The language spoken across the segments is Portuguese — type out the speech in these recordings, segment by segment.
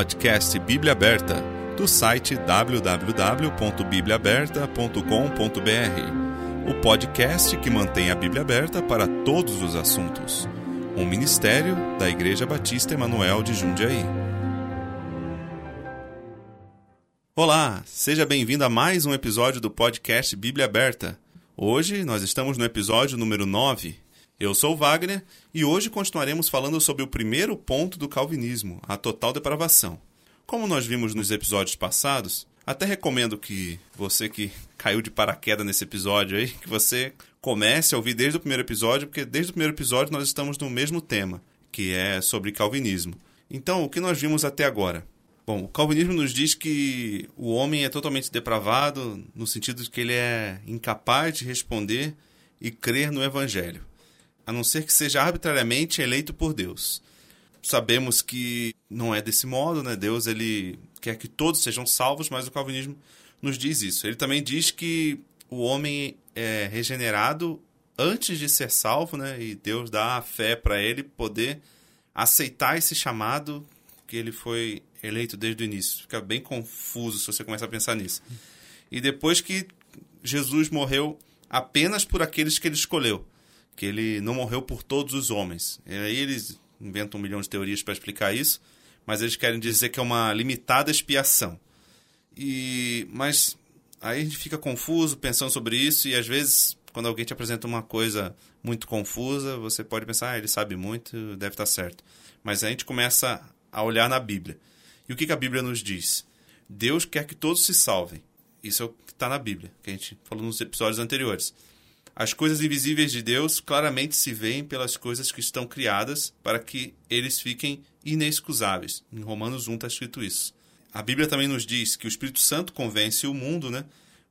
Podcast Bíblia Aberta, do site www.bibliaaberta.com.br. O podcast que mantém a Bíblia aberta para todos os assuntos. Um ministério da Igreja Batista Emanuel de Jundiaí. Olá, seja bem-vindo a mais um episódio do podcast Bíblia Aberta. Hoje nós estamos no episódio número 9 eu sou Wagner e hoje continuaremos falando sobre o primeiro ponto do calvinismo, a total depravação. Como nós vimos nos episódios passados, até recomendo que você que caiu de paraquedas nesse episódio aí, que você comece a ouvir desde o primeiro episódio, porque desde o primeiro episódio nós estamos no mesmo tema, que é sobre calvinismo. Então, o que nós vimos até agora? Bom, o calvinismo nos diz que o homem é totalmente depravado, no sentido de que ele é incapaz de responder e crer no evangelho a não ser que seja arbitrariamente eleito por Deus. Sabemos que não é desse modo, né? Deus ele quer que todos sejam salvos, mas o calvinismo nos diz isso. Ele também diz que o homem é regenerado antes de ser salvo, né? E Deus dá a fé para ele poder aceitar esse chamado que ele foi eleito desde o início. Fica bem confuso se você começa a pensar nisso. E depois que Jesus morreu apenas por aqueles que ele escolheu que ele não morreu por todos os homens. E aí eles inventam um milhão de teorias para explicar isso, mas eles querem dizer que é uma limitada expiação. E mas aí a gente fica confuso pensando sobre isso e às vezes quando alguém te apresenta uma coisa muito confusa, você pode pensar, ah, ele sabe muito, deve estar certo. Mas a gente começa a olhar na Bíblia. E o que, que a Bíblia nos diz? Deus quer que todos se salvem. Isso é o que está na Bíblia, que a gente falou nos episódios anteriores. As coisas invisíveis de Deus claramente se veem pelas coisas que estão criadas para que eles fiquem inexcusáveis. Em Romanos 1 está escrito isso. A Bíblia também nos diz que o Espírito Santo convence o mundo né,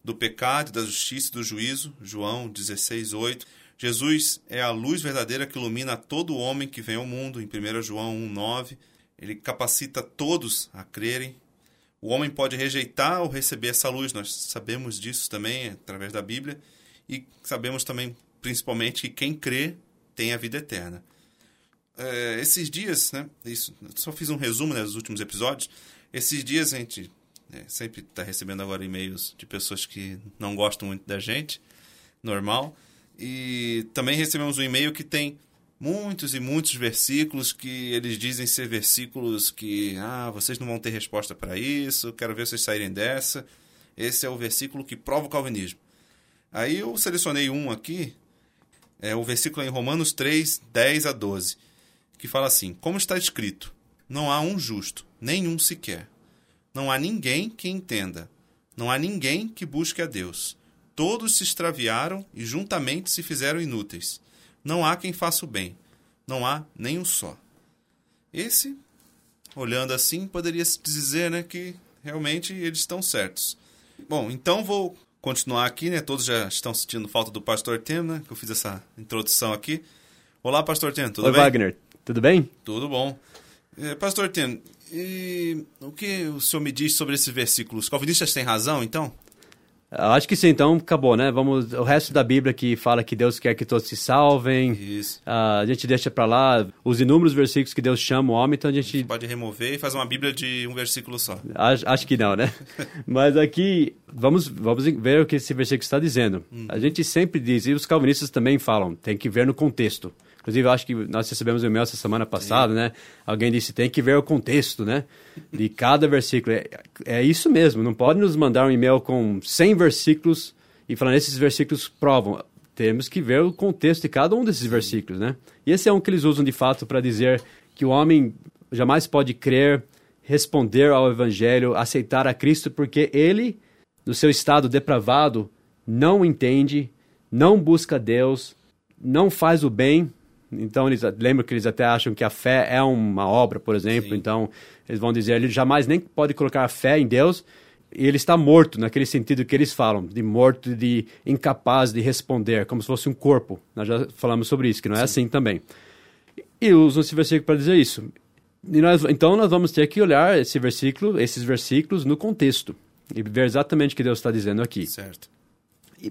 do pecado, da justiça e do juízo. João 16, 8. Jesus é a luz verdadeira que ilumina todo homem que vem ao mundo. Em 1 João 1, 9. Ele capacita todos a crerem. O homem pode rejeitar ou receber essa luz. Nós sabemos disso também através da Bíblia e sabemos também, principalmente, que quem crê tem a vida eterna. É, esses dias, né? Isso, só fiz um resumo né, dos últimos episódios. Esses dias a gente é, sempre está recebendo agora e-mails de pessoas que não gostam muito da gente, normal. E também recebemos um e-mail que tem muitos e muitos versículos que eles dizem ser versículos que, ah, vocês não vão ter resposta para isso, quero ver vocês saírem dessa. Esse é o versículo que prova o calvinismo. Aí eu selecionei um aqui, é o versículo em Romanos 3, 10 a 12, que fala assim: Como está escrito, não há um justo, nenhum sequer. Não há ninguém que entenda. Não há ninguém que busque a Deus. Todos se extraviaram e juntamente se fizeram inúteis. Não há quem faça o bem. Não há nem um só. Esse, olhando assim, poderia se dizer né, que realmente eles estão certos. Bom, então vou continuar aqui, né? Todos já estão sentindo falta do Pastor Tem, né? Que eu fiz essa introdução aqui. Olá, Pastor Tem, tudo Oi, bem? Oi, Wagner, tudo bem? Tudo bom. É, Pastor Tem, o que o senhor me diz sobre esses versículos? Os calvinistas têm razão, então? Acho que sim, então acabou, né? Vamos, o resto da Bíblia que fala que Deus quer que todos se salvem. Isso. Uh, a gente deixa para lá os inúmeros versículos que Deus chama o homem, então a gente... a gente pode remover e fazer uma Bíblia de um versículo só. Acho, acho que não, né? Mas aqui, vamos, vamos ver o que esse versículo está dizendo. Hum. A gente sempre diz, e os calvinistas também falam, tem que ver no contexto. Inclusive, acho que nós recebemos um e-mail essa semana passada, Sim. né? Alguém disse, tem que ver o contexto, né? De cada versículo. É, é isso mesmo, não pode nos mandar um e-mail com 100 versículos e falando, esses versículos provam. Temos que ver o contexto de cada um desses versículos, né? E esse é um que eles usam de fato para dizer que o homem jamais pode crer, responder ao evangelho, aceitar a Cristo, porque ele, no seu estado depravado, não entende, não busca Deus, não faz o bem, então, eles lembram que eles até acham que a fé é uma obra, por exemplo. Sim. Então, eles vão dizer, ele jamais nem pode colocar a fé em Deus e ele está morto, naquele sentido que eles falam, de morto, de incapaz de responder, como se fosse um corpo. Nós já falamos sobre isso, que não é Sim. assim também. E usam esse versículo para dizer isso. Nós, então, nós vamos ter que olhar esse versículo, esses versículos no contexto e ver exatamente o que Deus está dizendo aqui. Certo.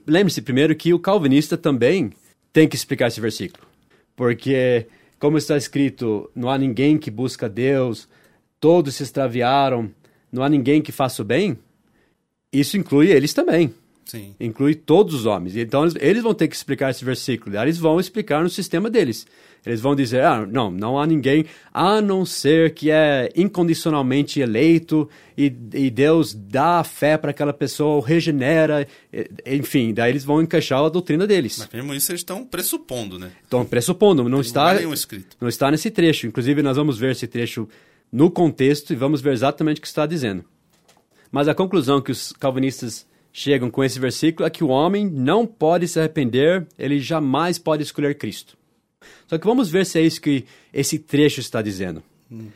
Lembre-se primeiro que o calvinista também tem que explicar esse versículo porque, como está escrito, não há ninguém que busca Deus, todos se extraviaram, não há ninguém que faça o bem, isso inclui eles também. Sim. Inclui todos os homens. Então eles, eles vão ter que explicar esse versículo. Eles vão explicar no sistema deles. Eles vão dizer: ah, não, não há ninguém a não ser que é incondicionalmente eleito e, e Deus dá a fé para aquela pessoa, regenera, enfim. Daí eles vão encaixar a doutrina deles. Mas mesmo isso eles estão pressupondo, né? Estão pressupondo, não, está, não, escrito. não está nesse trecho. Inclusive, nós vamos ver esse trecho no contexto e vamos ver exatamente o que está dizendo. Mas a conclusão que os calvinistas chegam com esse versículo é que o homem não pode se arrepender, ele jamais pode escolher Cristo. Só que vamos ver se é isso que esse trecho está dizendo. Uhum.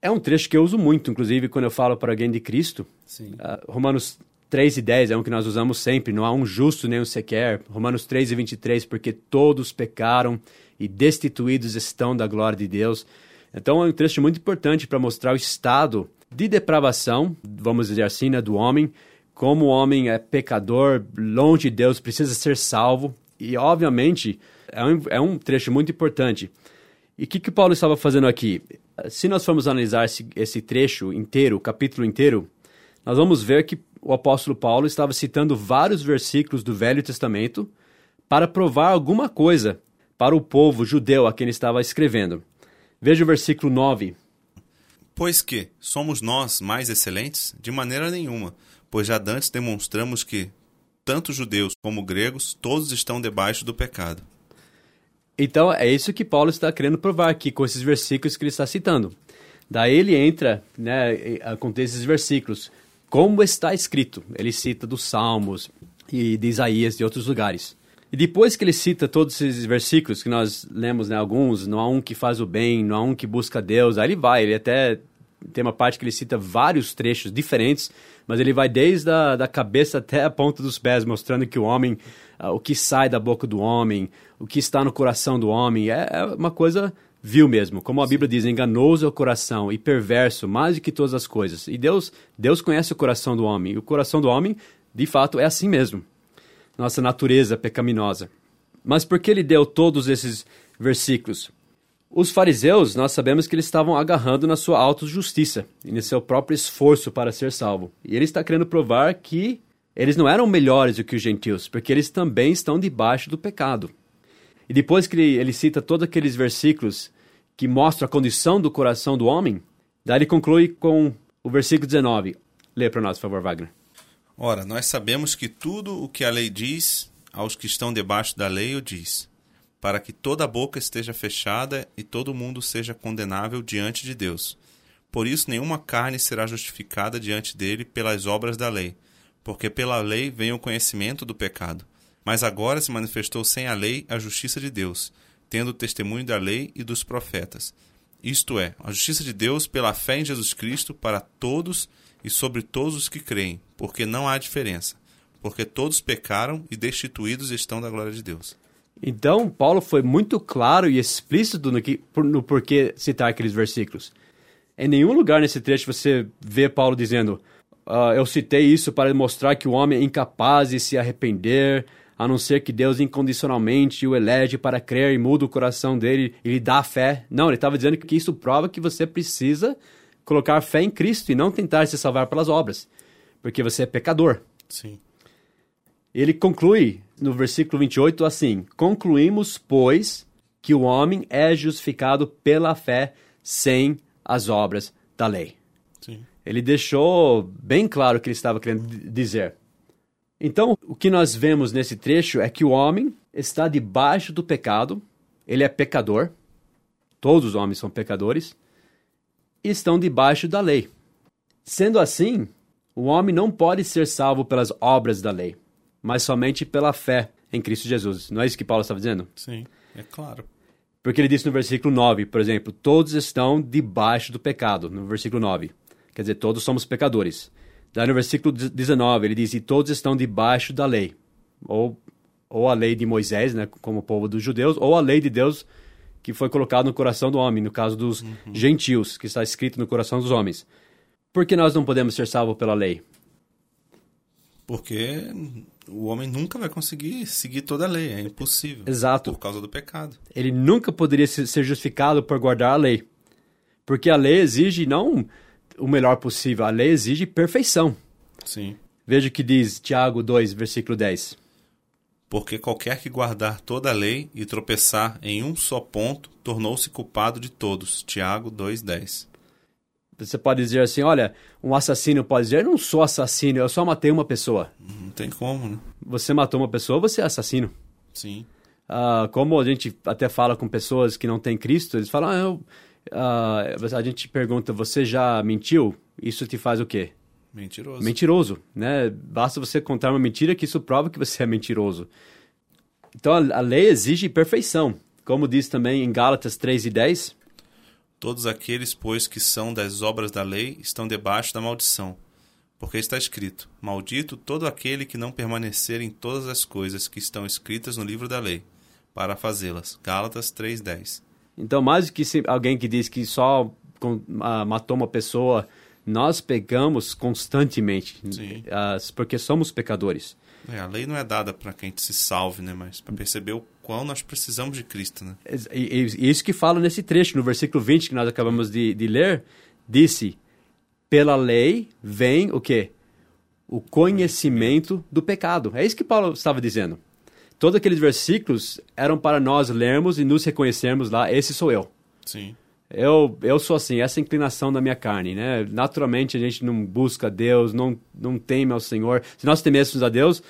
É um trecho que eu uso muito, inclusive, quando eu falo para alguém de Cristo. Uh, Romanos 3 e 10 é um que nós usamos sempre. Não há um justo nem um sequer. Romanos 3 e 23, porque todos pecaram e destituídos estão da glória de Deus. Então é um trecho muito importante para mostrar o estado de depravação, vamos dizer assim, né, do homem, como o homem é pecador, longe de Deus, precisa ser salvo. E, obviamente, é um, é um trecho muito importante. E o que, que Paulo estava fazendo aqui? Se nós formos analisar esse, esse trecho inteiro, o capítulo inteiro, nós vamos ver que o apóstolo Paulo estava citando vários versículos do Velho Testamento para provar alguma coisa para o povo judeu a quem ele estava escrevendo. Veja o versículo 9. Pois que somos nós mais excelentes? De maneira nenhuma, pois já dantes demonstramos que, tanto judeus como gregos, todos estão debaixo do pecado. Então, é isso que Paulo está querendo provar aqui com esses versículos que ele está citando. Daí ele entra né, com esses versículos. Como está escrito? Ele cita dos Salmos e de Isaías de outros lugares. E depois que ele cita todos esses versículos, que nós lemos né, alguns, não há um que faz o bem, não há um que busca Deus, aí ele vai, ele até tem uma parte que ele cita vários trechos diferentes, mas ele vai desde a da cabeça até a ponta dos pés, mostrando que o homem, uh, o que sai da boca do homem, o que está no coração do homem, é, é uma coisa vil mesmo. Como a Bíblia diz, enganoso é o coração e perverso mais do que todas as coisas. E Deus, Deus conhece o coração do homem. E o coração do homem, de fato, é assim mesmo. Nossa natureza pecaminosa. Mas por que ele deu todos esses versículos? Os fariseus, nós sabemos que eles estavam agarrando na sua autojustiça e no seu próprio esforço para ser salvo. E ele está querendo provar que eles não eram melhores do que os gentios, porque eles também estão debaixo do pecado. E depois que ele, ele cita todos aqueles versículos que mostram a condição do coração do homem, daí ele conclui com o versículo 19. Lê para nós, por favor, Wagner. Ora, nós sabemos que tudo o que a lei diz aos que estão debaixo da lei o diz para que toda boca esteja fechada e todo mundo seja condenável diante de Deus. Por isso, nenhuma carne será justificada diante dele pelas obras da lei, porque pela lei vem o conhecimento do pecado. Mas agora se manifestou sem a lei a justiça de Deus, tendo o testemunho da lei e dos profetas. Isto é, a justiça de Deus pela fé em Jesus Cristo para todos e sobre todos os que creem, porque não há diferença, porque todos pecaram e destituídos estão da glória de Deus. Então, Paulo foi muito claro e explícito no, que, no porquê citar aqueles versículos. Em nenhum lugar nesse trecho você vê Paulo dizendo: uh, Eu citei isso para mostrar que o homem é incapaz de se arrepender, a não ser que Deus incondicionalmente o elege para crer e muda o coração dele e lhe dá fé. Não, ele estava dizendo que isso prova que você precisa colocar fé em Cristo e não tentar se salvar pelas obras, porque você é pecador. Sim. Ele conclui no versículo 28 assim: Concluímos, pois, que o homem é justificado pela fé sem as obras da lei. Sim. Ele deixou bem claro o que ele estava querendo dizer. Então, o que nós vemos nesse trecho é que o homem está debaixo do pecado, ele é pecador, todos os homens são pecadores, e estão debaixo da lei. Sendo assim, o homem não pode ser salvo pelas obras da lei mas somente pela fé em Cristo Jesus. Não é isso que Paulo estava dizendo? Sim, é claro. Porque ele disse no versículo 9, por exemplo, todos estão debaixo do pecado, no versículo 9. Quer dizer, todos somos pecadores. Daí no versículo 19, ele diz, e todos estão debaixo da lei. Ou, ou a lei de Moisés, né, como o povo dos judeus, ou a lei de Deus que foi colocada no coração do homem, no caso dos uhum. gentios, que está escrito no coração dos homens. Por que nós não podemos ser salvos pela lei? Porque o homem nunca vai conseguir seguir toda a lei, é impossível. Exato. Por causa do pecado. Ele nunca poderia ser justificado por guardar a lei. Porque a lei exige não o melhor possível, a lei exige perfeição. Sim. Veja o que diz Tiago 2, versículo 10. Porque qualquer que guardar toda a lei e tropeçar em um só ponto, tornou-se culpado de todos. Tiago 2,10. Você pode dizer assim, olha, um assassino pode dizer, eu não sou assassino, eu só matei uma pessoa. Não tem como, né? Você matou uma pessoa, você é assassino. Sim. Uh, como a gente até fala com pessoas que não têm Cristo, eles falam, ah, eu, uh, a gente pergunta, você já mentiu? Isso te faz o quê? Mentiroso. Mentiroso, né? Basta você contar uma mentira que isso prova que você é mentiroso. Então a, a lei exige perfeição. Como diz também em Gálatas 3 e 10, Todos aqueles, pois, que são das obras da lei, estão debaixo da maldição. Porque está escrito: Maldito todo aquele que não permanecer em todas as coisas que estão escritas no livro da lei, para fazê-las. Gálatas 3:10. Então, mais do que alguém que diz que só uh, matou uma pessoa, nós pegamos constantemente, uh, porque somos pecadores. É, a lei não é dada para quem se salve, né? Mas para perceber o quão nós precisamos de Cristo, né? E, e, isso que fala nesse trecho, no versículo 20 que nós acabamos de, de ler, disse, pela lei vem o quê? O conhecimento do pecado. É isso que Paulo estava dizendo. Todos aqueles versículos eram para nós lermos e nos reconhecermos lá, esse sou eu. Sim. Eu, eu sou assim, essa inclinação da minha carne, né? Naturalmente a gente não busca Deus, não, não teme ao Senhor. Se nós temêssemos a Deus,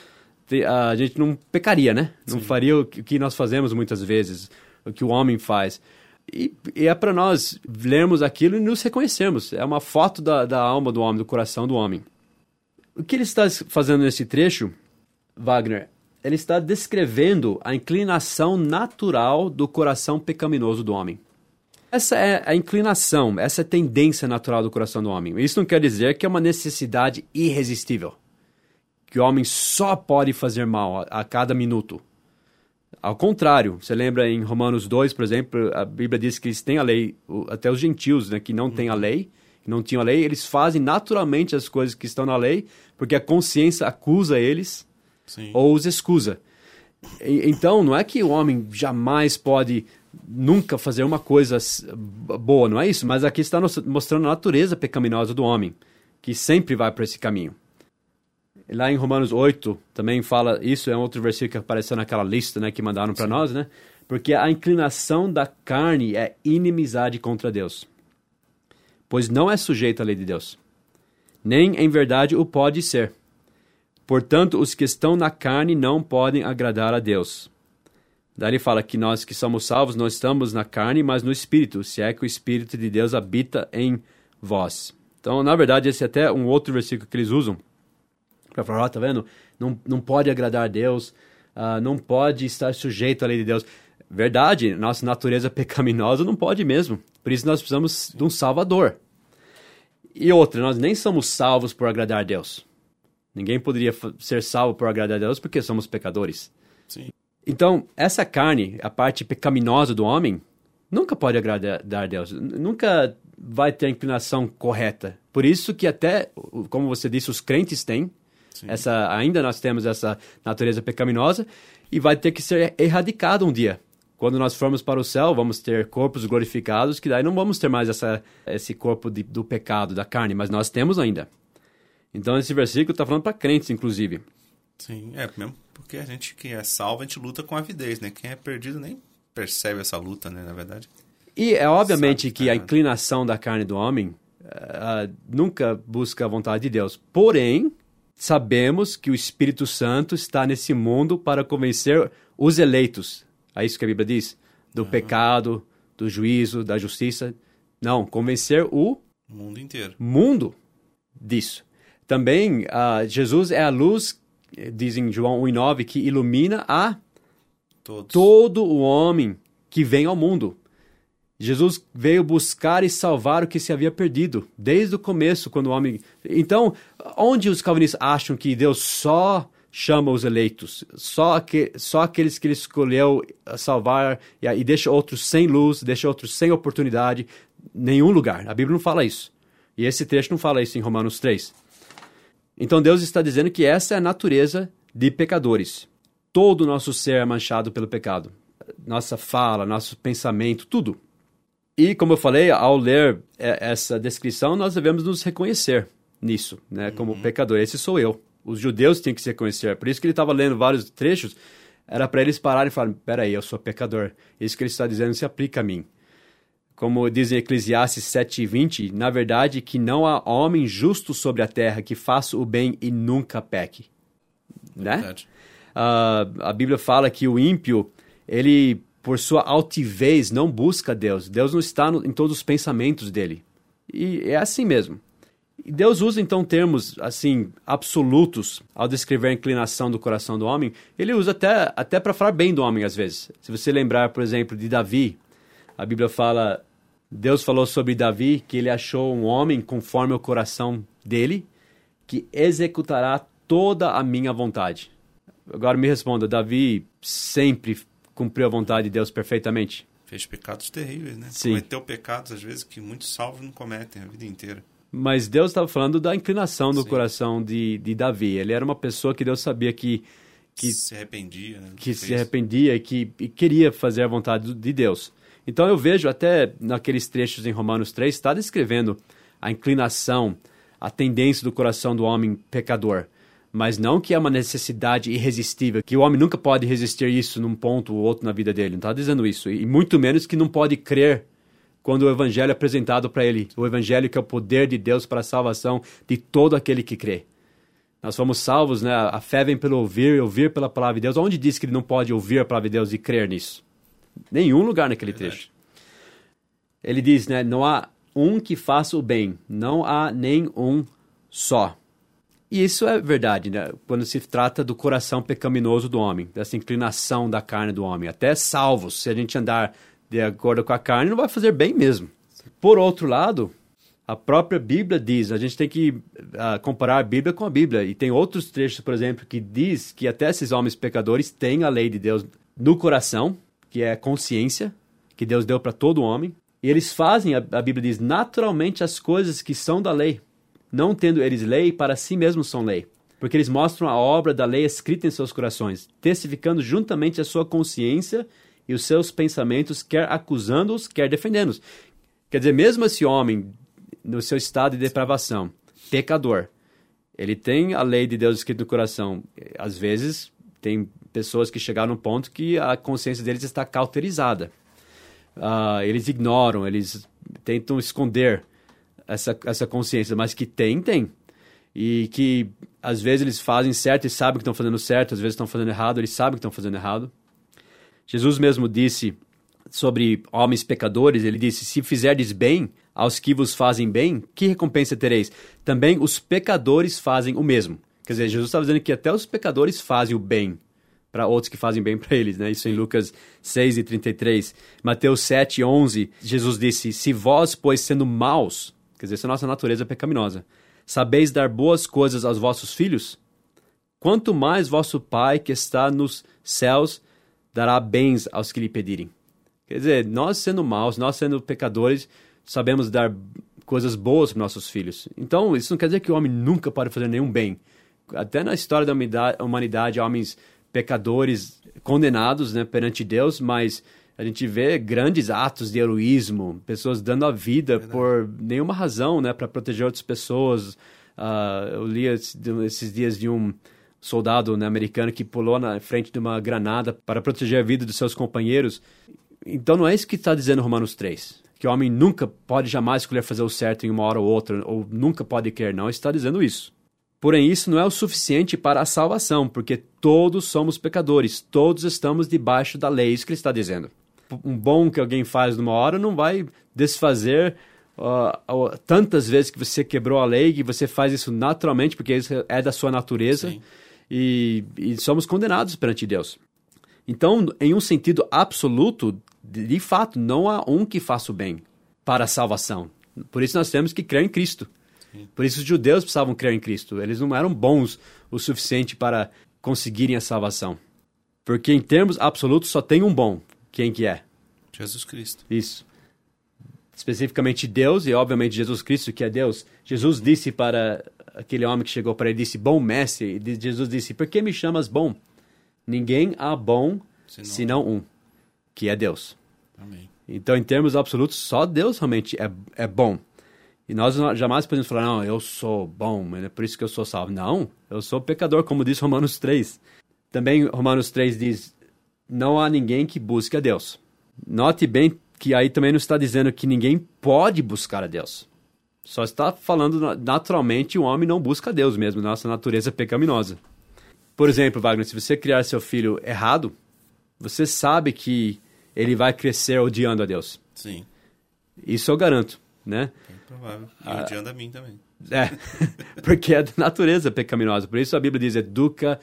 a gente não pecaria, né? Não faria o que nós fazemos muitas vezes, o que o homem faz. E, e é para nós lermos aquilo e nos reconhecermos. É uma foto da, da alma do homem, do coração do homem. O que ele está fazendo nesse trecho, Wagner? Ele está descrevendo a inclinação natural do coração pecaminoso do homem. Essa é a inclinação, essa é a tendência natural do coração do homem. Isso não quer dizer que é uma necessidade irresistível. Que o homem só pode fazer mal a, a cada minuto. Ao contrário, você lembra em Romanos 2, por exemplo, a Bíblia diz que eles têm a lei, até os gentios, né, que não têm a lei, que não tinham a lei, eles fazem naturalmente as coisas que estão na lei, porque a consciência acusa eles Sim. ou os excusa. E, então, não é que o homem jamais pode nunca fazer uma coisa boa, não é isso? Mas aqui está mostrando a natureza pecaminosa do homem, que sempre vai para esse caminho. Lá em Romanos 8 também fala isso, é um outro versículo que apareceu naquela lista né, que mandaram para nós, né? Porque a inclinação da carne é inimizade contra Deus, pois não é sujeito à lei de Deus, nem em verdade o pode ser. Portanto, os que estão na carne não podem agradar a Deus. Daí ele fala que nós que somos salvos não estamos na carne, mas no Espírito, se é que o Espírito de Deus habita em vós. Então, na verdade, esse é até um outro versículo que eles usam para falar, oh, tá vendo? Não, não pode agradar a Deus, uh, não pode estar sujeito à lei de Deus. Verdade, nossa natureza pecaminosa não pode mesmo. Por isso nós precisamos de um Salvador. E outra, nós nem somos salvos por agradar a Deus. Ninguém poderia ser salvo por agradar a Deus porque somos pecadores. Sim. Então, essa carne, a parte pecaminosa do homem, nunca pode agradar a Deus, nunca vai ter a inclinação correta. Por isso que até, como você disse, os crentes têm, essa, ainda nós temos essa natureza pecaminosa e vai ter que ser erradicado um dia. Quando nós formos para o céu, vamos ter corpos glorificados, que daí não vamos ter mais essa, esse corpo de, do pecado, da carne, mas nós temos ainda. Então esse versículo está falando para crentes, inclusive. Sim, é mesmo porque a gente que é salvo, a gente luta com avidez, né? Quem é perdido nem percebe essa luta, né, na verdade. E é obviamente Sabe, que a inclinação da carne do homem uh, nunca busca a vontade de Deus. Porém, sabemos que o Espírito Santo está nesse mundo para convencer os eleitos. É isso que a Bíblia diz? Do uhum. pecado, do juízo, da justiça. Não, convencer o mundo inteiro. Mundo disso. Também, uh, Jesus é a luz diz em João 1,9 que ilumina a Todos. todo o homem que vem ao mundo. Jesus veio buscar e salvar o que se havia perdido, desde o começo, quando o homem. Então, onde os calvinistas acham que Deus só chama os eleitos, só, que, só aqueles que ele escolheu salvar e, e deixa outros sem luz, deixa outros sem oportunidade, nenhum lugar. A Bíblia não fala isso. E esse trecho não fala isso em Romanos 3. Então Deus está dizendo que essa é a natureza de pecadores. Todo o nosso ser é manchado pelo pecado. Nossa fala, nosso pensamento, tudo. E, como eu falei, ao ler essa descrição, nós devemos nos reconhecer nisso, né, como uhum. pecador. Esse sou eu. Os judeus têm que se reconhecer. Por isso que ele estava lendo vários trechos, era para eles pararem e falarem: peraí, eu sou pecador. Isso que ele está dizendo se aplica a mim. Como diz em Eclesiastes 7,20, na verdade, que não há homem justo sobre a terra que faça o bem e nunca peque. É né? Uh, a Bíblia fala que o ímpio, ele por sua altivez, não busca Deus. Deus não está no, em todos os pensamentos dele. E é assim mesmo. Deus usa então termos assim absolutos ao descrever a inclinação do coração do homem. Ele usa até até para falar bem do homem às vezes. Se você lembrar, por exemplo, de Davi, a Bíblia fala Deus falou sobre Davi que ele achou um homem conforme o coração dele, que executará toda a minha vontade. Agora me responda, Davi sempre cumpriu a vontade de Deus perfeitamente? Fez pecados terríveis, né? Sim. Cometeu pecados, às vezes, que muitos salvos não cometem a vida inteira. Mas Deus estava falando da inclinação do Sim. coração de, de Davi. Ele era uma pessoa que Deus sabia que... que se arrependia, né? Que se arrependia e que e queria fazer a vontade de Deus. Então eu vejo até naqueles trechos em Romanos 3, está descrevendo a inclinação, a tendência do coração do homem pecador mas não que é uma necessidade irresistível, que o homem nunca pode resistir isso num ponto ou outro na vida dele. Não está dizendo isso. E muito menos que não pode crer quando o evangelho é apresentado para ele. O evangelho que é o poder de Deus para a salvação de todo aquele que crê. Nós fomos salvos, né? A fé vem pelo ouvir, ouvir pela palavra de Deus. Onde diz que ele não pode ouvir a palavra de Deus e crer nisso? Nenhum lugar naquele Verdade. trecho. Ele diz, né? Não há um que faça o bem, não há nem um só. E isso é verdade, né? Quando se trata do coração pecaminoso do homem, dessa inclinação da carne do homem. Até salvos, se a gente andar de acordo com a carne, não vai fazer bem mesmo. Por outro lado, a própria Bíblia diz, a gente tem que uh, comparar a Bíblia com a Bíblia. E tem outros trechos, por exemplo, que diz que até esses homens pecadores têm a lei de Deus no coração, que é consciência que Deus deu para todo homem. E eles fazem, a, a Bíblia diz, naturalmente as coisas que são da lei não tendo eles lei, para si mesmos são lei. Porque eles mostram a obra da lei escrita em seus corações, testificando juntamente a sua consciência e os seus pensamentos, quer acusando-os, quer defendendo-os. Quer dizer, mesmo esse homem, no seu estado de depravação, pecador, ele tem a lei de Deus escrita no coração. Às vezes, tem pessoas que chegaram num ponto que a consciência deles está cauterizada. Uh, eles ignoram, eles tentam esconder essa, essa consciência, mas que tem, tem. E que às vezes eles fazem certo e sabem que estão fazendo certo, às vezes estão fazendo errado, eles sabem que estão fazendo errado. Jesus mesmo disse sobre homens pecadores, ele disse: Se fizerdes bem aos que vos fazem bem, que recompensa tereis? Também os pecadores fazem o mesmo. Quer dizer, Jesus estava dizendo que até os pecadores fazem o bem para outros que fazem bem para eles, né? Isso em Lucas 6 e 33. Mateus 7 11, Jesus disse: Se vós, pois, sendo maus, Quer dizer, se a nossa natureza é pecaminosa. Sabeis dar boas coisas aos vossos filhos? Quanto mais vosso Pai que está nos céus dará bens aos que lhe pedirem. Quer dizer, nós sendo maus, nós sendo pecadores, sabemos dar coisas boas para nossos filhos. Então, isso não quer dizer que o homem nunca pode fazer nenhum bem. Até na história da humanidade, homens pecadores condenados né, perante Deus, mas a gente vê grandes atos de heroísmo, pessoas dando a vida Verdade. por nenhuma razão, né, para proteger outras pessoas. Uh, eu li esses dias de um soldado né, americano que pulou na frente de uma granada para proteger a vida dos seus companheiros. Então não é isso que está dizendo Romanos 3. Que o homem nunca pode jamais escolher fazer o certo em uma hora ou outra, ou nunca pode querer, não está dizendo isso. Porém, isso não é o suficiente para a salvação, porque todos somos pecadores, todos estamos debaixo da lei, isso que ele está dizendo um bom que alguém faz numa hora não vai desfazer uh, uh, tantas vezes que você quebrou a lei, que você faz isso naturalmente, porque isso é da sua natureza, e, e, somos condenados perante Deus. Então, em um sentido absoluto, de fato, não há um que faça o bem para a salvação. Por isso nós temos que crer em Cristo. Por isso os judeus precisavam crer em Cristo. Eles não eram bons o suficiente para conseguirem a salvação. Porque em termos absolutos só tem um bom, quem que é? Jesus Cristo. Isso. Especificamente Deus e obviamente Jesus Cristo, que é Deus. Jesus disse para aquele homem que chegou para ele, disse, bom mestre. E Jesus disse, por que me chamas bom? Ninguém há bom senão, senão um, que é Deus. Amém. Então, em termos absolutos, só Deus realmente é, é bom. E nós jamais podemos falar, não, eu sou bom, é por isso que eu sou salvo. Não, eu sou pecador, como diz Romanos 3. Também Romanos 3 diz, não há ninguém que busque a Deus. Note bem que aí também não está dizendo que ninguém pode buscar a Deus. Só está falando naturalmente o homem não busca a Deus mesmo, nossa natureza pecaminosa. Por exemplo, Wagner, se você criar seu filho errado, você sabe que ele vai crescer odiando a Deus. Sim. Isso eu garanto, né? Provável. E ah, odiando a mim também. É, porque é da natureza pecaminosa. Por isso a Bíblia diz, educa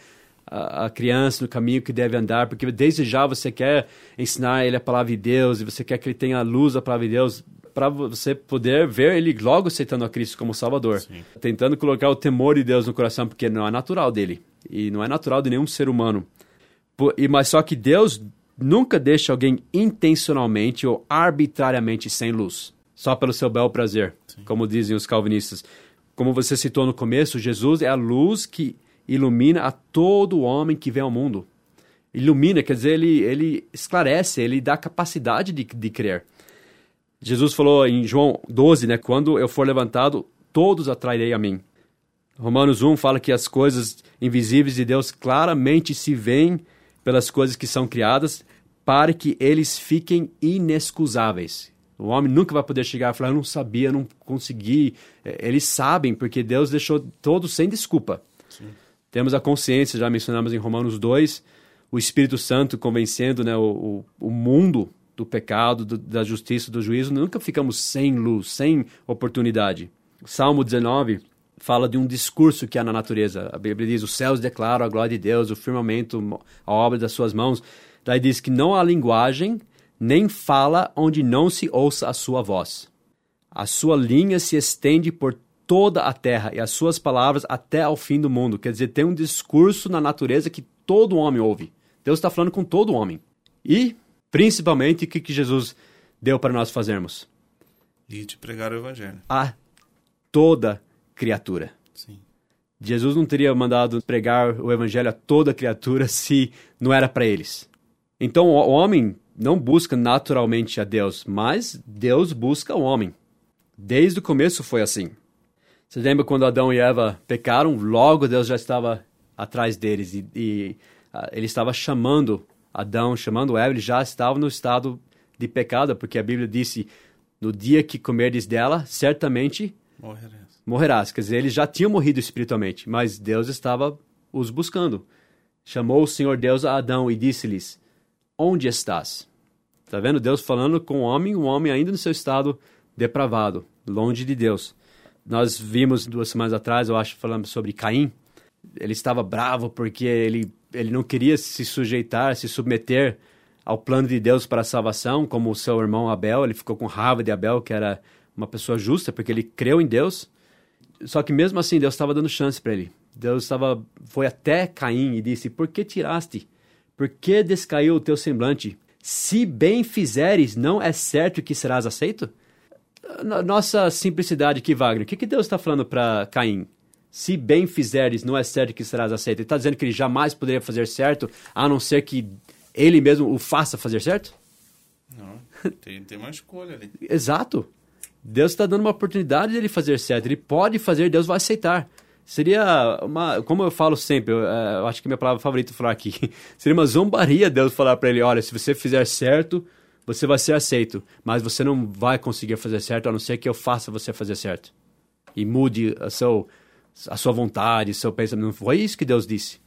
a, a, criança no caminho que deve andar, porque desde já você quer ensinar ele a palavra de Deus, e você quer que ele tenha a luz da palavra de Deus, para você poder ver ele logo aceitando a Cristo como Salvador. Sim. Tentando colocar o temor de Deus no coração, porque não é natural dele. E não é natural de nenhum ser humano. E, mas só que Deus nunca deixa alguém intencionalmente ou arbitrariamente sem luz, só pelo seu bel prazer, Sim. como dizem os calvinistas. Como você citou no começo, Jesus é a luz que ilumina a todo homem que vem ao mundo. Ilumina, quer dizer, ele, ele esclarece, ele dá capacidade de, de crer. Jesus falou em João 12, né? Quando eu for levantado, todos atrairei a mim. Romanos 1 fala que as coisas invisíveis de Deus claramente se veem pelas coisas que são criadas, para que eles fiquem inexcusáveis. O homem nunca vai poder chegar e falar, eu não sabia, não consegui. É, eles sabem, porque Deus deixou todos sem desculpa. Sim. Temos a consciência, já mencionamos em Romanos 2, o Espírito Santo convencendo né, o, o, o mundo do pecado, do, da justiça, do juízo, nunca ficamos sem luz, sem oportunidade. Salmo 19 fala de um discurso que há na natureza. A Bíblia diz: os céus declaram a glória de Deus, o firmamento, a obra das suas mãos. Daí diz que não há linguagem, nem fala onde não se ouça a sua voz. A sua linha se estende por toda a terra e as suas palavras até ao fim do mundo. Quer dizer, tem um discurso na natureza que todo homem ouve. Deus está falando com todo homem. E Principalmente o que, que Jesus deu para nós fazermos? E de pregar o evangelho. A toda criatura. Sim. Jesus não teria mandado pregar o evangelho a toda criatura se não era para eles. Então o homem não busca naturalmente a Deus, mas Deus busca o homem. Desde o começo foi assim. Você lembra quando Adão e Eva pecaram? Logo Deus já estava atrás deles e, e uh, ele estava chamando Adão chamando Eva, ele já estava no estado de pecado, porque a Bíblia disse: no dia que comerdes dela, certamente morrerás. morrerás. Quer dizer, eles já tinham morrido espiritualmente, mas Deus estava os buscando. Chamou o Senhor Deus a Adão e disse-lhes: Onde estás? Está vendo? Deus falando com o homem, o homem ainda no seu estado depravado, longe de Deus. Nós vimos duas semanas atrás, eu acho, falando sobre Caim. Ele estava bravo porque ele ele não queria se sujeitar, se submeter ao plano de Deus para a salvação, como o seu irmão Abel. Ele ficou com raiva de Abel, que era uma pessoa justa, porque ele creu em Deus. Só que mesmo assim, Deus estava dando chance para ele. Deus estava, foi até Caim e disse: Por que tiraste? Por que descaiu o teu semblante? Se bem fizeres, não é certo que serás aceito? Nossa simplicidade aqui, Wagner. O que, que Deus está falando para Caim? se bem fizeres, não é certo que serás aceito. Ele está dizendo que ele jamais poderia fazer certo, a não ser que ele mesmo o faça fazer certo? Não, tem, tem uma escolha ali. Exato. Deus está dando uma oportunidade de ele fazer certo. Ele pode fazer, Deus vai aceitar. Seria uma, como eu falo sempre, eu, é, eu acho que minha palavra favorita falar aqui, seria uma zombaria Deus falar para ele, olha, se você fizer certo, você vai ser aceito, mas você não vai conseguir fazer certo a não ser que eu faça você fazer certo. E mude a seu a sua vontade, seu pensamento. Não foi isso que Deus disse.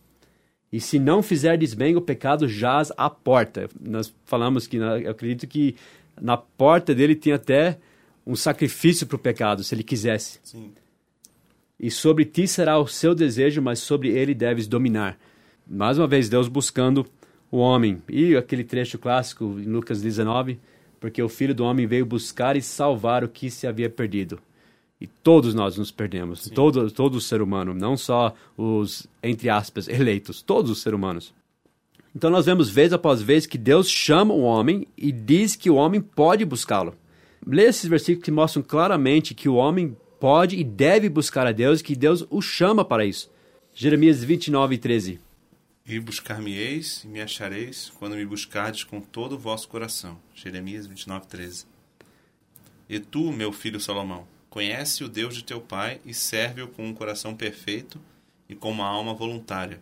E se não fizerdes bem, o pecado jaz à porta. Nós falamos que, eu acredito que na porta dele tem até um sacrifício para o pecado, se ele quisesse. Sim. E sobre ti será o seu desejo, mas sobre ele deves dominar. Mais uma vez, Deus buscando o homem. E aquele trecho clássico em Lucas 19, porque o filho do homem veio buscar e salvar o que se havia perdido. E todos nós nos perdemos, todo, todo o ser humano, não só os, entre aspas, eleitos, todos os seres humanos. Então nós vemos vez após vez que Deus chama o homem e diz que o homem pode buscá-lo. Leia esses versículos que mostram claramente que o homem pode e deve buscar a Deus e que Deus o chama para isso. Jeremias 29, 13. E buscar-me-eis e me achareis quando me buscardes com todo o vosso coração. Jeremias 29, 13. E tu, meu filho Salomão, conhece o Deus de teu pai e serve-o com um coração perfeito e com uma alma voluntária,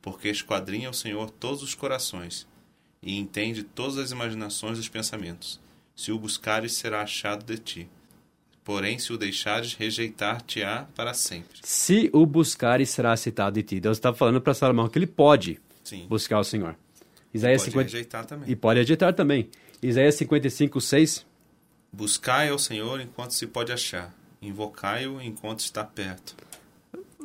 porque esquadrinha o Senhor todos os corações e entende todas as imaginações dos pensamentos. Se o buscares, será achado de ti. Porém, se o deixares, rejeitar-te-á para sempre. Se o buscares, será aceitado de ti. Deus está falando para Salomão que ele pode Sim. buscar o Senhor. Isaías pode 50... rejeitar também. E pode rejeitar também. Isaías 55, 6. Buscai ao Senhor enquanto se pode achar. Invocai-o enquanto está perto.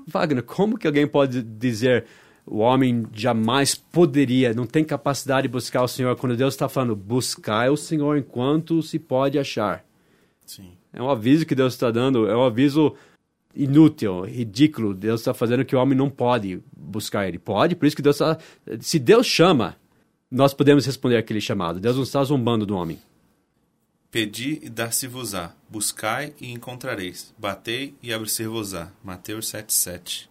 Wagner, como que alguém pode dizer o homem jamais poderia, não tem capacidade de buscar o Senhor quando Deus está falando buscar o Senhor enquanto se pode achar? Sim. É um aviso que Deus está dando, é um aviso inútil, ridículo. Deus está fazendo que o homem não pode buscar ele. Pode, por isso que Deus está. Se Deus chama, nós podemos responder aquele chamado. Deus não está zombando do homem. Pedi e dar-se-vos-á. Buscai e encontrareis. Batei e abre-se-vos-á. Mateus 7,7.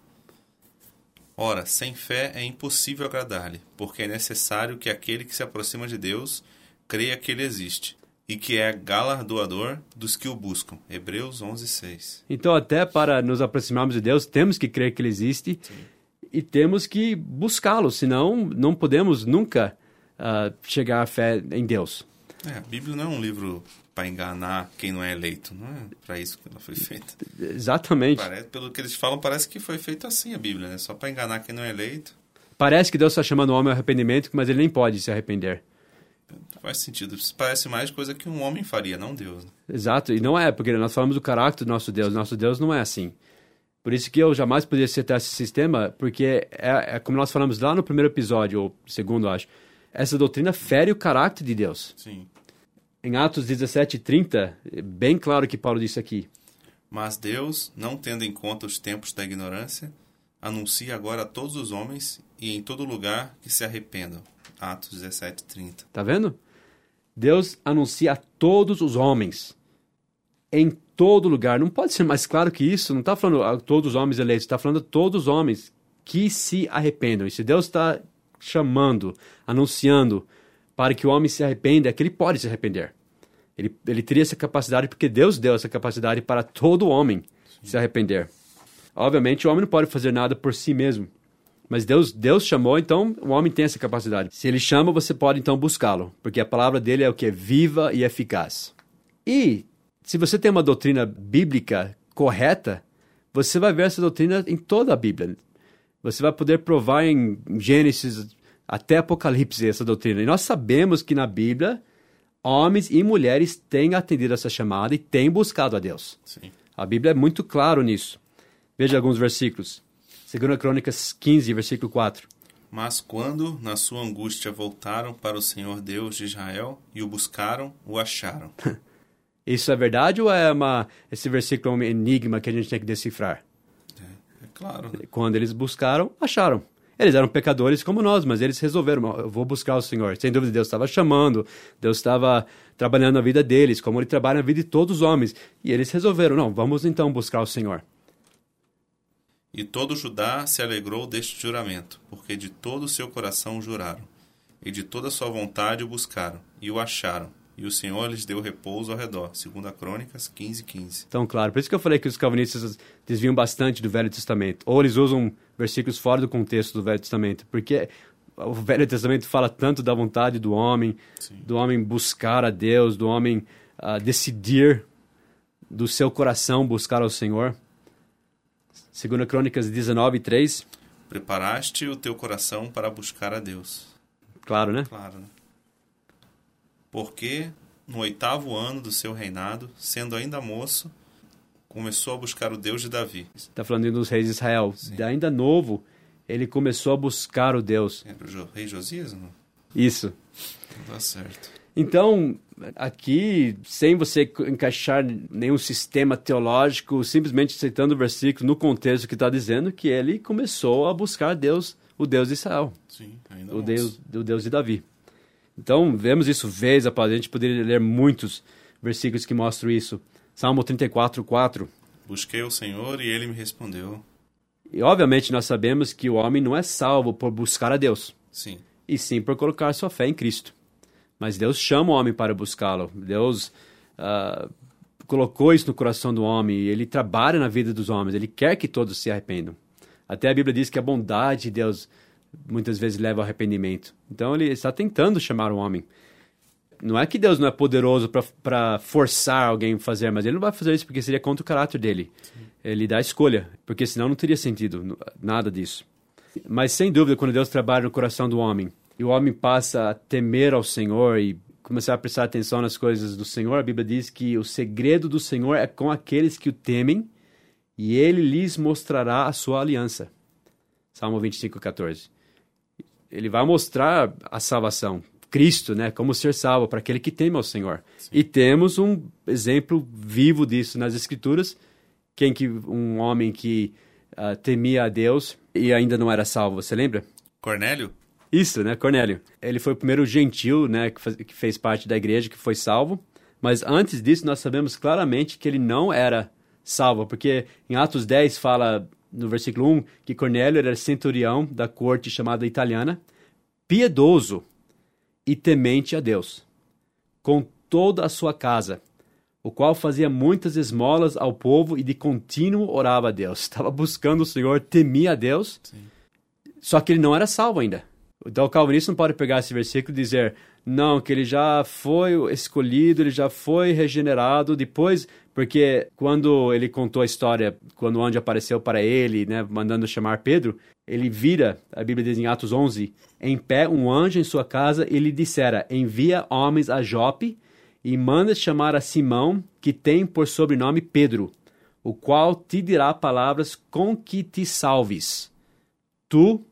Ora, sem fé é impossível agradar-lhe, porque é necessário que aquele que se aproxima de Deus creia que ele existe e que é galardoador dos que o buscam. Hebreus 11:6. Então, até para nos aproximarmos de Deus, temos que crer que ele existe Sim. e temos que buscá-lo, senão não podemos nunca uh, chegar à fé em Deus. É, a Bíblia não é um livro para enganar quem não é eleito, não é para isso que ela foi feita. Exatamente. Parece, pelo que eles falam, parece que foi feito assim a Bíblia, né? Só para enganar quem não é eleito. Parece que Deus está chamando o homem ao arrependimento, mas ele nem pode se arrepender. Faz sentido. Isso parece mais coisa que um homem faria, não Deus. Né? Exato, e não é, porque nós falamos do caráter do nosso Deus. Nosso Deus não é assim. Por isso que eu jamais poderia aceitar esse sistema, porque é, é, como nós falamos lá no primeiro episódio, ou segundo, acho. Essa doutrina fere o caráter de Deus. Sim. Em Atos 17, 30, é bem claro que Paulo disse aqui. Mas Deus, não tendo em conta os tempos da ignorância, anuncia agora a todos os homens e em todo lugar que se arrependam. Atos 17, 30. Tá vendo? Deus anuncia a todos os homens, em todo lugar. Não pode ser mais claro que isso. Não está falando a todos os homens eleitos, está falando a todos os homens que se arrependam. E se Deus está chamando, anunciando para que o homem se arrependa, é que ele pode se arrepender. Ele, ele teria essa capacidade porque Deus deu essa capacidade para todo homem Sim. se arrepender. Obviamente, o homem não pode fazer nada por si mesmo. Mas Deus, Deus chamou, então o homem tem essa capacidade. Se ele chama, você pode então buscá-lo, porque a palavra dele é o que é viva e eficaz. E se você tem uma doutrina bíblica correta, você vai ver essa doutrina em toda a Bíblia. Você vai poder provar em Gênesis até Apocalipse essa doutrina. E nós sabemos que na Bíblia homens e mulheres têm atendido essa chamada e têm buscado a Deus. Sim. A Bíblia é muito claro nisso. Veja alguns versículos. 2 Crônicas 15, versículo 4. Mas quando, na sua angústia, voltaram para o Senhor Deus de Israel e o buscaram, o acharam. Isso é verdade ou é uma, esse versículo é um enigma que a gente tem que decifrar? É, é claro. Né? Quando eles buscaram, acharam. Eles eram pecadores como nós, mas eles resolveram, eu vou buscar o Senhor. Sem dúvida, Deus estava chamando, Deus estava trabalhando na vida deles, como Ele trabalha na vida de todos os homens. E eles resolveram, não, vamos então buscar o Senhor. E todo Judá se alegrou deste juramento, porque de todo o seu coração juraram, e de toda a sua vontade o buscaram, e o acharam, e o Senhor lhes deu repouso ao redor. Segunda Crônicas 15, 15. Então, claro, por isso que eu falei que os calvinistas desviam bastante do Velho Testamento, ou eles usam versículos fora do contexto do Velho Testamento, porque o Velho Testamento fala tanto da vontade do homem, Sim. do homem buscar a Deus, do homem uh, decidir do seu coração buscar ao Senhor. Segunda Crônicas 19, 3. Preparaste o teu coração para buscar a Deus. Claro, né? Claro. Né? Porque no oitavo ano do seu reinado, sendo ainda moço, começou a buscar o Deus de Davi. Está falando dos reis de Israel. Sim. Ainda novo, ele começou a buscar o Deus. É o rei Josias? Não? Isso. Tá certo. Então, aqui, sem você encaixar nenhum sistema teológico, simplesmente aceitando o versículo no contexto que está dizendo que ele começou a buscar Deus, o Deus de Israel. Sim, ainda o Deus, o Deus de Davi. Então, vemos isso vez após. A gente poderia ler muitos versículos que mostram isso. Salmo 34, 4. Busquei o Senhor e ele me respondeu. E obviamente nós sabemos que o homem não é salvo por buscar a Deus. Sim. E sim por colocar sua fé em Cristo. Mas Deus chama o homem para buscá-lo. Deus uh, colocou isso no coração do homem. Ele trabalha na vida dos homens. Ele quer que todos se arrependam. Até a Bíblia diz que a bondade de Deus muitas vezes leva ao arrependimento. Então ele está tentando chamar o homem. Não é que Deus não é poderoso para forçar alguém a fazer, mas ele não vai fazer isso porque seria contra o caráter dele. Sim. Ele dá a escolha, porque senão não teria sentido nada disso. Mas sem dúvida, quando Deus trabalha no coração do homem e o homem passa a temer ao Senhor e começar a prestar atenção nas coisas do Senhor, a Bíblia diz que o segredo do Senhor é com aqueles que o temem e ele lhes mostrará a sua aliança. Salmo 25, 14 ele vai mostrar a salvação, Cristo, né, como ser salvo para aquele que teme ao Senhor. Sim. E temos um exemplo vivo disso nas Escrituras, quem que um homem que uh, temia a Deus e ainda não era salvo, você lembra? Cornélio? Isso, né, Cornélio. Ele foi o primeiro gentil, né, que, faz, que fez parte da igreja, que foi salvo. Mas antes disso, nós sabemos claramente que ele não era salvo, porque em Atos 10 fala no versículo 1, que Cornélio era centurião da corte chamada italiana, piedoso e temente a Deus, com toda a sua casa, o qual fazia muitas esmolas ao povo e de contínuo orava a Deus. Estava buscando o Senhor, temia a Deus, Sim. só que ele não era salvo ainda. Então o calvinista não pode pegar esse versículo e dizer, não, que ele já foi escolhido, ele já foi regenerado, depois porque quando ele contou a história, quando o anjo apareceu para ele, né, mandando chamar Pedro, ele vira, a Bíblia diz em Atos 11, em pé um anjo em sua casa e lhe dissera, envia homens a Jope e manda chamar a Simão, que tem por sobrenome Pedro, o qual te dirá palavras com que te salves, tu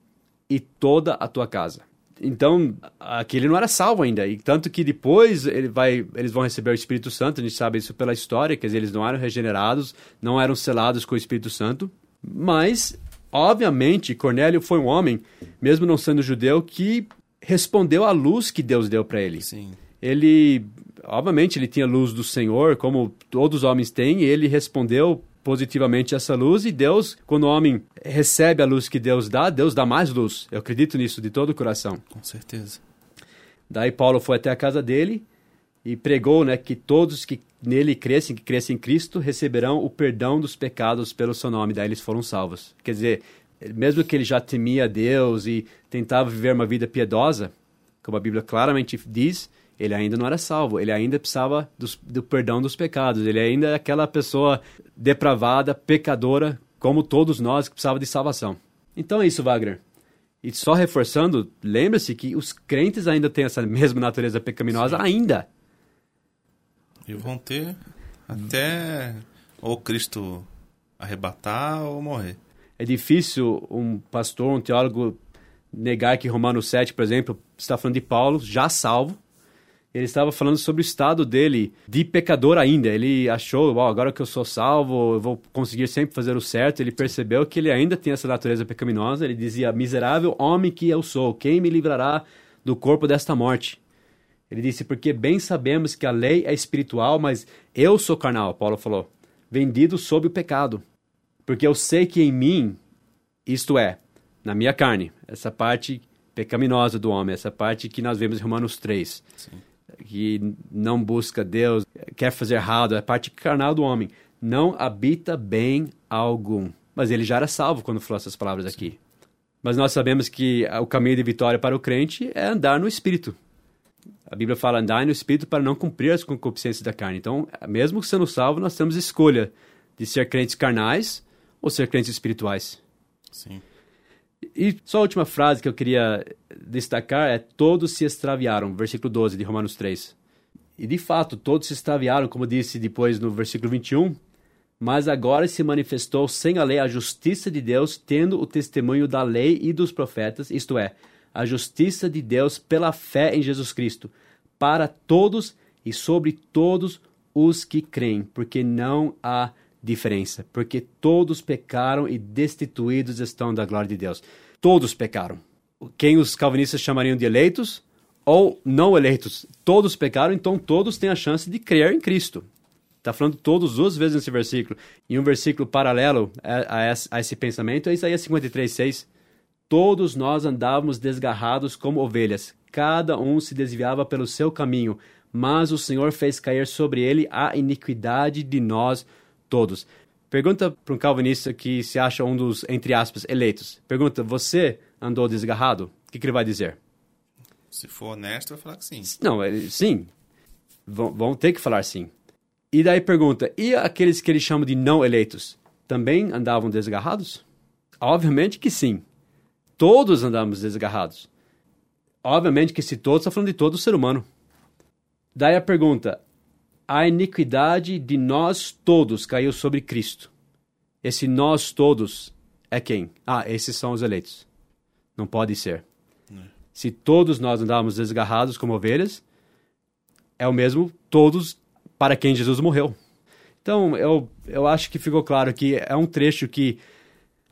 e toda a tua casa. Então, aquele não era salvo ainda. E tanto que depois ele vai, eles vão receber o Espírito Santo, a gente sabe isso pela história, quer dizer, eles não eram regenerados, não eram selados com o Espírito Santo. Mas, obviamente, Cornélio foi um homem, mesmo não sendo judeu, que respondeu à luz que Deus deu para ele. Sim. Ele, obviamente, ele tinha luz do Senhor, como todos os homens têm, e ele respondeu positivamente essa luz e Deus, quando o homem recebe a luz que Deus dá, Deus dá mais luz. Eu acredito nisso de todo o coração. Com certeza. Daí Paulo foi até a casa dele e pregou, né, que todos que nele crescem, que crescem em Cristo, receberão o perdão dos pecados pelo seu nome. Daí eles foram salvos. Quer dizer, mesmo que ele já temia Deus e tentava viver uma vida piedosa, como a Bíblia claramente diz, ele ainda não era salvo, ele ainda precisava do, do perdão dos pecados, ele ainda é aquela pessoa depravada, pecadora, como todos nós que precisava de salvação. Então é isso, Wagner. E só reforçando, lembre-se que os crentes ainda têm essa mesma natureza pecaminosa Sim. ainda. E vão ter até ou Cristo arrebatar ou morrer. É difícil um pastor, um teólogo negar que Romanos 7, por exemplo, está falando de Paulo, já salvo, ele estava falando sobre o estado dele de pecador ainda. Ele achou, oh, agora que eu sou salvo, eu vou conseguir sempre fazer o certo. Ele percebeu que ele ainda tem essa natureza pecaminosa. Ele dizia: Miserável homem que eu sou, quem me livrará do corpo desta morte? Ele disse: Porque bem sabemos que a lei é espiritual, mas eu sou carnal. Paulo falou: Vendido sob o pecado. Porque eu sei que em mim, isto é, na minha carne, essa parte pecaminosa do homem, essa parte que nós vemos em Romanos 3. Sim que não busca Deus, quer fazer errado, é a parte carnal do homem, não habita bem algum. Mas ele já era salvo quando falou essas palavras aqui. Mas nós sabemos que o caminho de vitória para o crente é andar no Espírito. A Bíblia fala andar no Espírito para não cumprir as concupiscências da carne. Então, mesmo sendo salvo, nós temos escolha de ser crentes carnais ou ser crentes espirituais. Sim. E só a última frase que eu queria destacar é: Todos se extraviaram, versículo 12 de Romanos 3. E de fato, todos se extraviaram, como disse depois no versículo 21. Mas agora se manifestou sem a lei a justiça de Deus, tendo o testemunho da lei e dos profetas, isto é, a justiça de Deus pela fé em Jesus Cristo, para todos e sobre todos os que creem, porque não há diferença, porque todos pecaram e destituídos estão da glória de Deus. Todos pecaram. Quem os calvinistas chamariam de eleitos ou não eleitos, todos pecaram, então todos têm a chance de crer em Cristo. Está falando todos duas vezes nesse versículo. E um versículo paralelo a, a, a esse pensamento é Isaías 53, 6. Todos nós andávamos desgarrados como ovelhas, cada um se desviava pelo seu caminho, mas o Senhor fez cair sobre ele a iniquidade de nós todos. Pergunta para um calvinista que se acha um dos, entre aspas, eleitos. Pergunta, você andou desgarrado? O que, que ele vai dizer? Se for honesto, vai falar que sim. Não, ele, sim. Vão, vão ter que falar sim. E daí pergunta, e aqueles que ele chama de não eleitos? Também andavam desgarrados? Obviamente que sim. Todos andamos desgarrados. Obviamente que se todos, está falando de todo o ser humano. Daí a pergunta, a iniquidade de nós todos caiu sobre Cristo. Esse nós todos é quem? Ah, esses são os eleitos. Não pode ser. É. Se todos nós andávamos desgarrados como ovelhas, é o mesmo todos para quem Jesus morreu. Então, eu, eu acho que ficou claro que é um trecho que,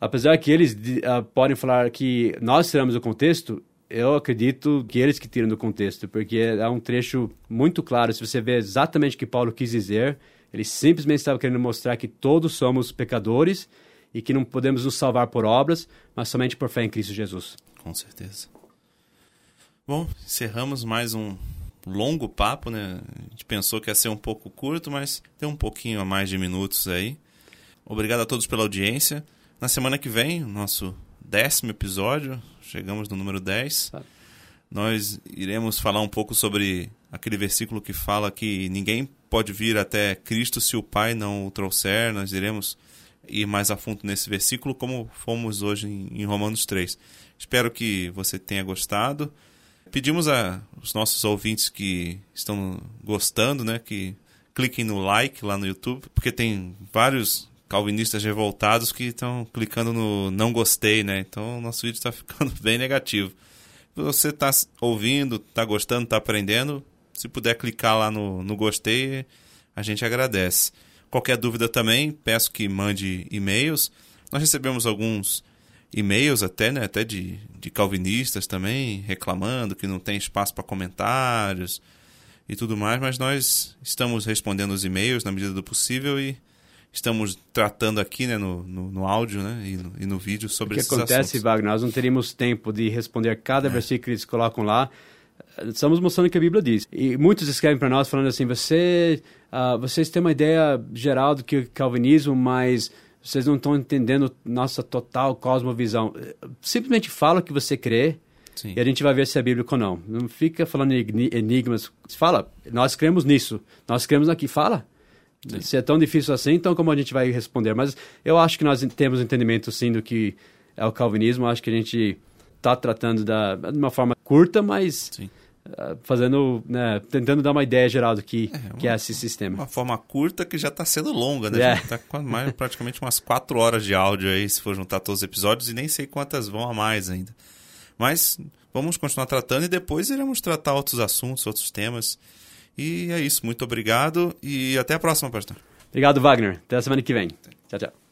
apesar que eles uh, podem falar que nós tiramos o contexto, eu acredito que eles que tiram do contexto, porque é um trecho muito claro. Se você vê exatamente o que Paulo quis dizer, ele simplesmente estava querendo mostrar que todos somos pecadores e que não podemos nos salvar por obras, mas somente por fé em Cristo Jesus. Com certeza. Bom, encerramos mais um longo papo, né? A gente pensou que ia ser um pouco curto, mas tem um pouquinho a mais de minutos aí. Obrigado a todos pela audiência. Na semana que vem, nosso décimo episódio, chegamos no número 10. Tá. Nós iremos falar um pouco sobre aquele versículo que fala que ninguém pode vir até Cristo se o Pai não o trouxer. Nós iremos ir mais a fundo nesse versículo, como fomos hoje em Romanos 3. Espero que você tenha gostado. Pedimos a os nossos ouvintes que estão gostando, né, que cliquem no like lá no YouTube, porque tem vários calvinistas revoltados que estão clicando no não gostei, né? Então o nosso vídeo está ficando bem negativo. Se você está ouvindo, está gostando, está aprendendo, se puder clicar lá no, no gostei, a gente agradece. Qualquer dúvida também, peço que mande e-mails. Nós recebemos alguns e-mails até, né, até de, de calvinistas também, reclamando que não tem espaço para comentários e tudo mais, mas nós estamos respondendo os e-mails na medida do possível e estamos tratando aqui né, no, no, no áudio né, e, no, e no vídeo sobre esses. O que acontece, Wagner, nós não teríamos tempo de responder cada é. versículo que eles colocam lá. Estamos mostrando o que a Bíblia diz. E muitos escrevem para nós falando assim, você, uh, vocês têm uma ideia geral do que é calvinismo, mas vocês não estão entendendo nossa total cosmovisão. Simplesmente fala o que você crê Sim. e a gente vai ver se é bíblico ou não. Não fica falando enigmas. Fala, nós cremos nisso, nós cremos aqui. Fala. Sim. Se é tão difícil assim, então como a gente vai responder? Mas eu acho que nós temos entendimento, sim, do que é o calvinismo. Acho que a gente está tratando da, de uma forma curta, mas uh, fazendo, né, tentando dar uma ideia geral do que é, uma, que é esse sistema. Uma forma curta que já está sendo longa, né? É. Está com mais, praticamente umas quatro horas de áudio aí, se for juntar todos os episódios, e nem sei quantas vão a mais ainda. Mas vamos continuar tratando e depois iremos tratar outros assuntos, outros temas. E é isso. Muito obrigado e até a próxima, pastor. Obrigado, Wagner. Até a semana que vem. Tchau, tchau.